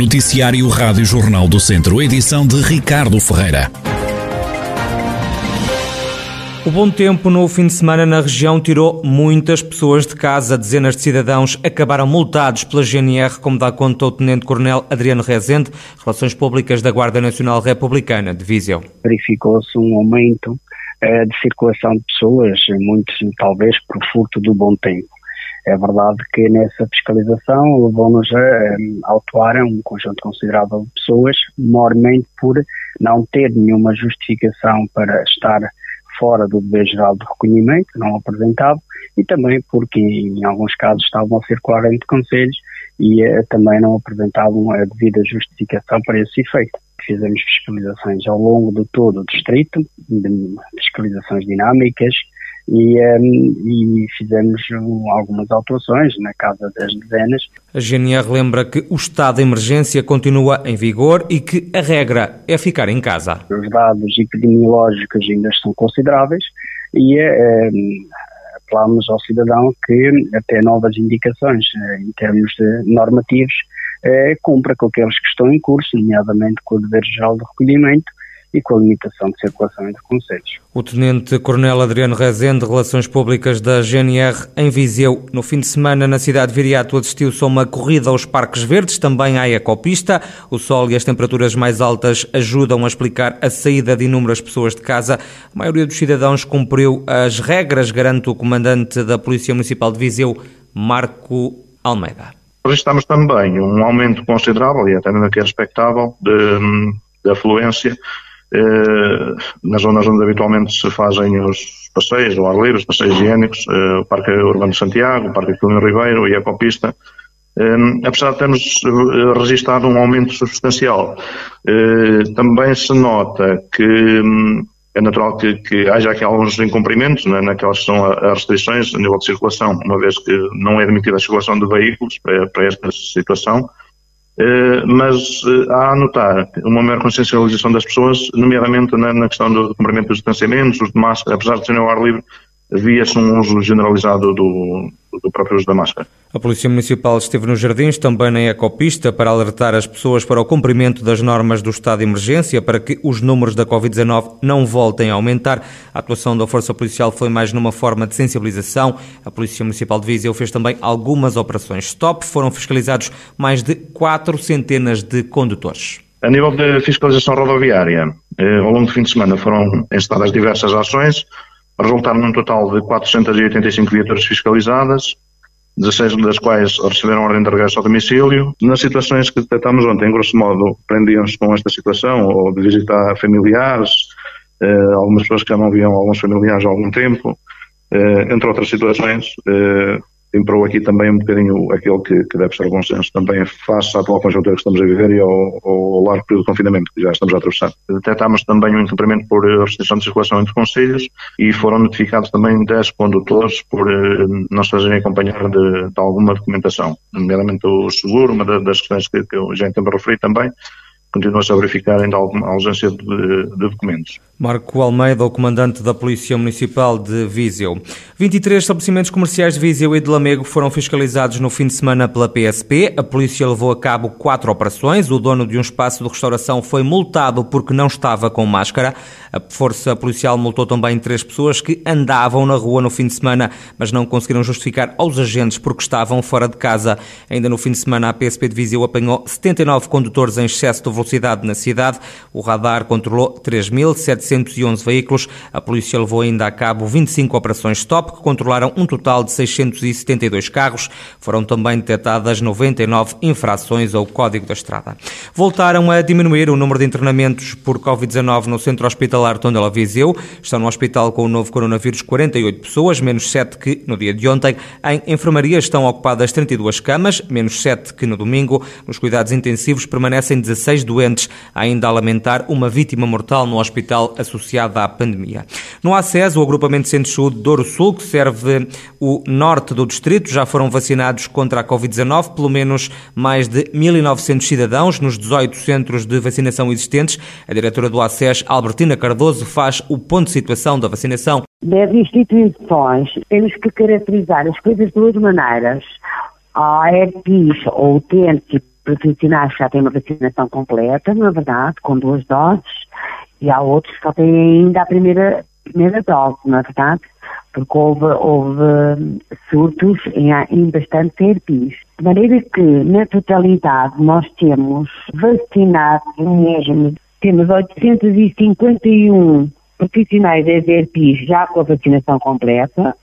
Noticiário Rádio Jornal do Centro, edição de Ricardo Ferreira. O bom tempo no fim de semana na região tirou muitas pessoas de casa. Dezenas de cidadãos acabaram multados pela GNR, como dá conta o Tenente-Coronel Adriano Rezende, Relações Públicas da Guarda Nacional Republicana de Viseu. Verificou-se um aumento uh, de circulação de pessoas, muitos talvez por furto do bom tempo. É verdade que nessa fiscalização levou-nos a, um, autuar um conjunto considerável de pessoas, maiormente por não ter nenhuma justificação para estar fora do dever geral de recolhimento, não apresentado, e também porque em alguns casos estavam a circular entre conselhos e eh, também não apresentavam a devida justificação para esse efeito. Fizemos fiscalizações ao longo de todo o distrito, fiscalizações dinâmicas, e, um, e, fizemos algumas alterações na casa das dezenas. A GNR lembra que o estado de emergência continua em vigor e que a regra é ficar em casa. Os dados epidemiológicos ainda são consideráveis e um, apelamos ao cidadão que, até novas indicações eh, em termos normativos, eh, cumpra com aqueles que estão em curso, nomeadamente com o dever geral de recolhimento, e com a limitação de circulação entre conselhos. O Tenente-Coronel Adriano Rezende, Relações Públicas da GNR em Viseu. No fim de semana, na cidade de Viriato, assistiu-se a uma corrida aos Parques Verdes, também à ecopista. O sol e as temperaturas mais altas ajudam a explicar a saída de inúmeras pessoas de casa. A maioria dos cidadãos cumpriu as regras, garante o comandante da Polícia Municipal de Viseu, Marco Almeida. Registramos também um aumento considerável, e até ainda que é expectável, de, de afluência nas zonas onde habitualmente se fazem os passeios ao ar livre, os passeios higiênicos, eh, o Parque Urbano de Santiago, o Parque Aquilino Ribeiro e a Ecopista, eh, apesar de termos registrado um aumento substancial, também se nota que hum, é natural que, que, haja aqui alguns incumprimentos né, naquelas que são as restrições a nível de circulação, uma vez que não é admitida a circulação de veículos para, para esta situação, eh, mas eh, há a notar uma maior consciencialização das pessoas, nomeadamente na, questão do cumprimento dos distanciamentos, os de máscara, apesar de ser ao ar livre, havia-se um uso generalizado do, do próprio uso da máscara. A Polícia Municipal esteve nos jardins, também na ecopista, para alertar as pessoas para o cumprimento das normas do estado de emergência, para que os números da Covid-19 não voltem a aumentar. A atuação da Força Policial foi mais numa forma de sensibilização. A Polícia Municipal de Viseu fez também algumas operações stop. Foram fiscalizados mais de quatro centenas de condutores. A nível de fiscalização rodoviária, eh, ao longo do fim de semana foram encenadas diversas ações, resultaram num total de 485 viaturas fiscalizadas, 16 das quais receberam ordem de regresso ao domicílio. Nas situações que detectámos ontem, grosso modo, prendiam-se com esta situação, ou de visitar familiares, eh, algumas pessoas que já não viam alguns familiares há algum tempo, eh, entre outras situações, eh, imperou aqui também um bocadinho aquele que, que deve ser o bom senso também face à atual conjuntura que estamos a viver e ao, ao largo período de confinamento que já estamos a atravessar. Detectámos também um incumprimento por restrição de circulação entre conselhos e foram notificados também 10 condutores por eh, não se fazerem acompanhar de, de, alguma documentação, nomeadamente o seguro, uma das questões que, que eu já em tempo referi também, continua-se a verificar ainda alguma ausência de, de, documentos. Marco Almeida, o comandante da Polícia Municipal de Viseu. 23 estabelecimentos comerciais de Viseu e de Lamego foram fiscalizados no fim de semana pela PSP. A polícia levou a cabo quatro operações. O dono de um espaço de restauração foi multado porque não estava com máscara. A força policial multou também três pessoas que andavam na rua no fim de semana, mas não conseguiram justificar aos agentes porque estavam fora de casa. Ainda no fim de semana, a PSP de Viseu apanhou 79 condutores em excesso de velocidade na cidade. O radar controlou 3.711 veículos. A polícia levou ainda a cabo 25 operações stop, que controlaram um total de 672 carros. Foram também detectadas 99 infrações ao Código da Estrada. Voltaram a diminuir o número de internamentos por Covid-19 no Centro Hospitalar Tondela Viseu. Estão no hospital com o novo coronavírus 48 pessoas, menos 7 que no dia de ontem. Em enfermaria estão ocupadas 32 camas, menos 7 que no domingo. Nos cuidados intensivos permanecem 16 doentes, ainda a lamentar uma vítima mortal no hospital associada à pandemia. No ACES, o agrupamento de Centro de Douro Sul, que serve o norte do distrito, já foram vacinados contra a Covid-19 pelo menos mais de 1.900 cidadãos nos 18 centros de vacinação existentes. A diretora do ACES, Albertina Cardoso, faz o ponto de situação da vacinação. Das instituições, temos que caracterizar as coisas de duas maneiras. A EPIs ou utentes profissionais que já têm uma vacinação completa, na verdade, com duas doses, e há outros que só têm ainda a primeira, primeira dose, na verdade, porque houve, houve surtos em, em bastante terapis. De maneira que, na totalidade, nós temos vacinados mesmo, temos 851 profissionais de ERPIs já com a vacinação completa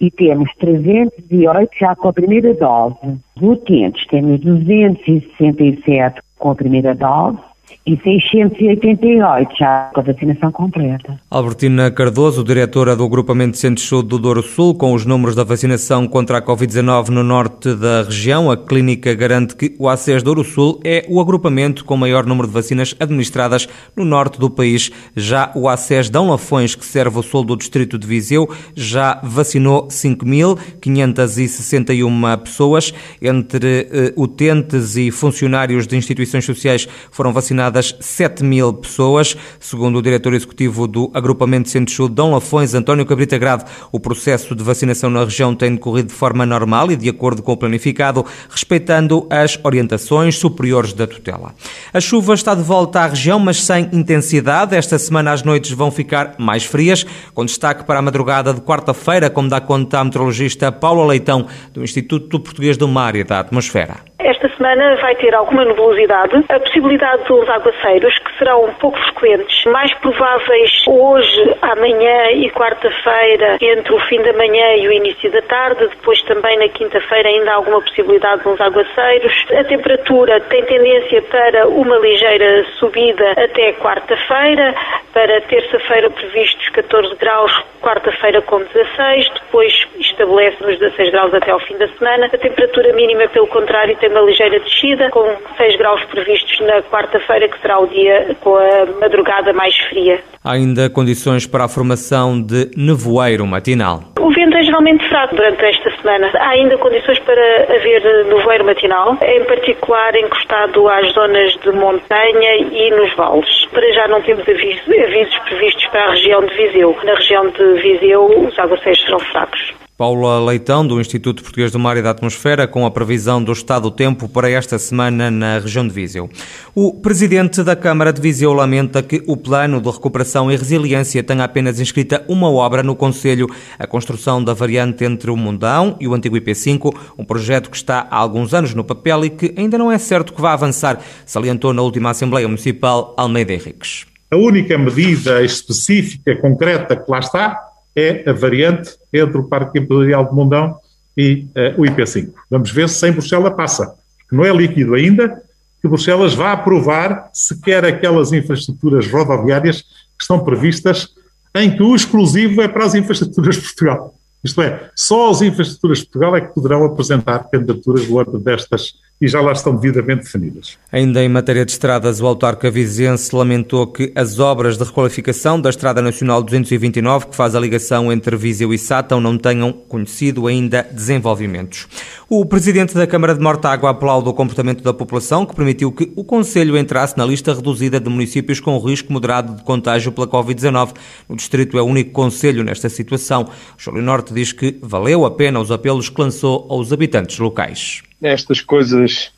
e temos 308 já com a primeira dose. Utentes, temos 267 com a primeira dose e 688 já com a vacinação completa. Albertina Cardoso, diretora do Agrupamento de Saúde do Douro Sul, com os números da vacinação contra a Covid-19 no norte da região, a clínica garante que o ACES Douro Sul é o agrupamento com maior número de vacinas administradas no norte do país. Já o ACES Dão Lafões, que serve o sul do distrito de Viseu, já vacinou 5.561 pessoas. Entre uh, utentes e funcionários de instituições sociais foram vacinados vacinadas 7 mil pessoas. Segundo o diretor executivo do Agrupamento de Centros de Saúde, Dom Lafões, António Cabrita Grade, o processo de vacinação na região tem decorrido de forma normal e de acordo com o planificado, respeitando as orientações superiores da tutela. A chuva está de volta à região, mas sem intensidade. Esta semana as noites vão ficar mais frias, com destaque para a madrugada de quarta-feira, como dá conta a meteorologista Paula Leitão, do Instituto Português do Mar e da Atmosfera. Esta semana vai ter alguma nebulosidade, a possibilidade dos aguaceiros, que serão pouco frequentes, mais prováveis hoje, amanhã e quarta-feira, entre o fim da manhã e o início da tarde, depois também na quinta-feira ainda há alguma possibilidade de uns aguaceiros. A temperatura tem tendência para uma ligeira subida até quarta-feira, para terça-feira previstos 14 graus, quarta-feira com 16, depois estabelece nos 16 graus até ao fim da semana. A temperatura mínima, pelo contrário, tem uma ligeira descida, com 6 graus previstos na quarta-feira, que será o dia com a madrugada mais fria. Há ainda condições para a formação de nevoeiro matinal. O vento é geralmente fraco durante esta semana. Há ainda condições para haver nevoeiro matinal, em particular encostado às zonas de montanha e nos vales. Para já não temos avisos, avisos previstos para a região de Viseu. Na região de Viseu, os aguaceiros serão fracos. Paula Leitão, do Instituto Português do Mar e da Atmosfera, com a previsão do estado do tempo para esta semana na região de Viseu. O presidente da Câmara de Viseu lamenta que o plano de recuperação e resiliência tenha apenas inscrita uma obra no Conselho, a construção da variante entre o Mundão e o antigo IP5, um projeto que está há alguns anos no papel e que ainda não é certo que vá avançar, salientou na última Assembleia Municipal Almeida Henriques. A única medida específica, concreta que lá está, é a variante entre o Parque Empresarial de Mundão e uh, o IP5. Vamos ver se sem Bruxelas passa, porque não é líquido ainda que Bruxelas vá aprovar sequer aquelas infraestruturas rodoviárias que estão previstas em que o exclusivo é para as infraestruturas de Portugal. Isto é, só as infraestruturas de Portugal é que poderão apresentar candidaturas do âmbito destas e já lá estão devidamente definidas. Ainda em matéria de estradas, o autarca vizense lamentou que as obras de requalificação da Estrada Nacional 229, que faz a ligação entre Viseu e Sátão, não tenham conhecido ainda desenvolvimentos. O presidente da Câmara de Mortágua aplaude o comportamento da população, que permitiu que o Conselho entrasse na lista reduzida de municípios com risco moderado de contágio pela Covid-19. O distrito é o único conselho nesta situação. Júlio Norte diz que valeu a pena os apelos que lançou aos habitantes locais estas coisas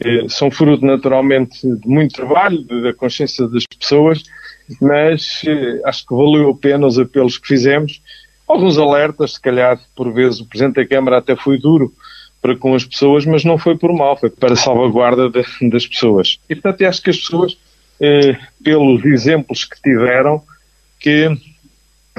eh, são fruto naturalmente de muito trabalho, da consciência das pessoas, mas eh, acho que valeu a pena os apelos que fizemos. Alguns alertas, se calhar, por vezes, o Presidente da Câmara até foi duro para com as pessoas, mas não foi por mal, foi para a salvaguarda de, das pessoas. E, portanto, acho que as pessoas, eh, pelos exemplos que tiveram, que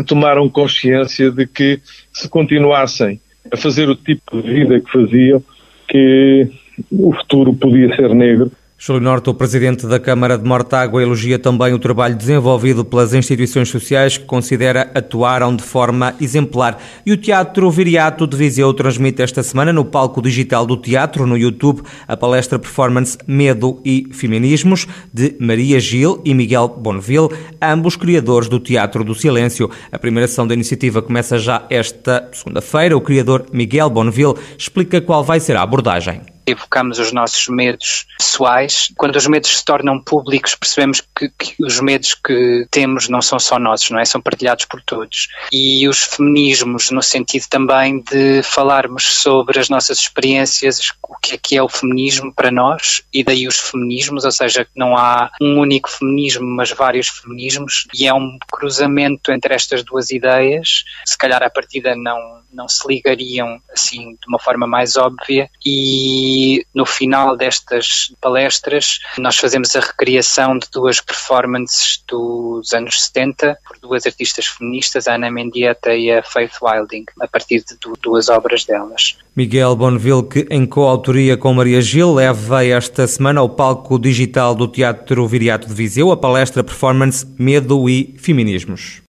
tomaram consciência de que se continuassem a fazer o tipo de vida que faziam, que o futuro podia ser negro Júlio Norte, o presidente da Câmara de Mortágua, elogia também o trabalho desenvolvido pelas instituições sociais que considera atuaram de forma exemplar. E o Teatro Viriato de Viseu transmite esta semana no palco digital do teatro, no YouTube, a palestra performance Medo e Feminismos, de Maria Gil e Miguel Bonneville, ambos criadores do Teatro do Silêncio. A primeira ação da iniciativa começa já esta segunda-feira. O criador Miguel Bonneville explica qual vai ser a abordagem evocamos os nossos medos pessoais. Quando os medos se tornam públicos, percebemos que, que, os medos que temos não são só nossos, não é? São partilhados por todos. E os feminismos, no sentido também de falarmos sobre as nossas experiências, o que é que é o feminismo para nós, e daí os feminismos, ou seja, não há um único feminismo, mas vários feminismos, e é um cruzamento entre estas duas ideias. Se calhar a partida não, não se ligariam assim de uma forma mais óbvia, e no final destas palestras nós fazemos a recriação de duas performances dos anos 70 por duas artistas feministas, a Ana Mendieta e a Faith Wilding, a partir de duas obras delas. Miguel Bonneville, que em coautoria com Maria Gil, leva esta semana ao palco digital do Teatro Viriato de Viseu a palestra performance Medo e Feminismos.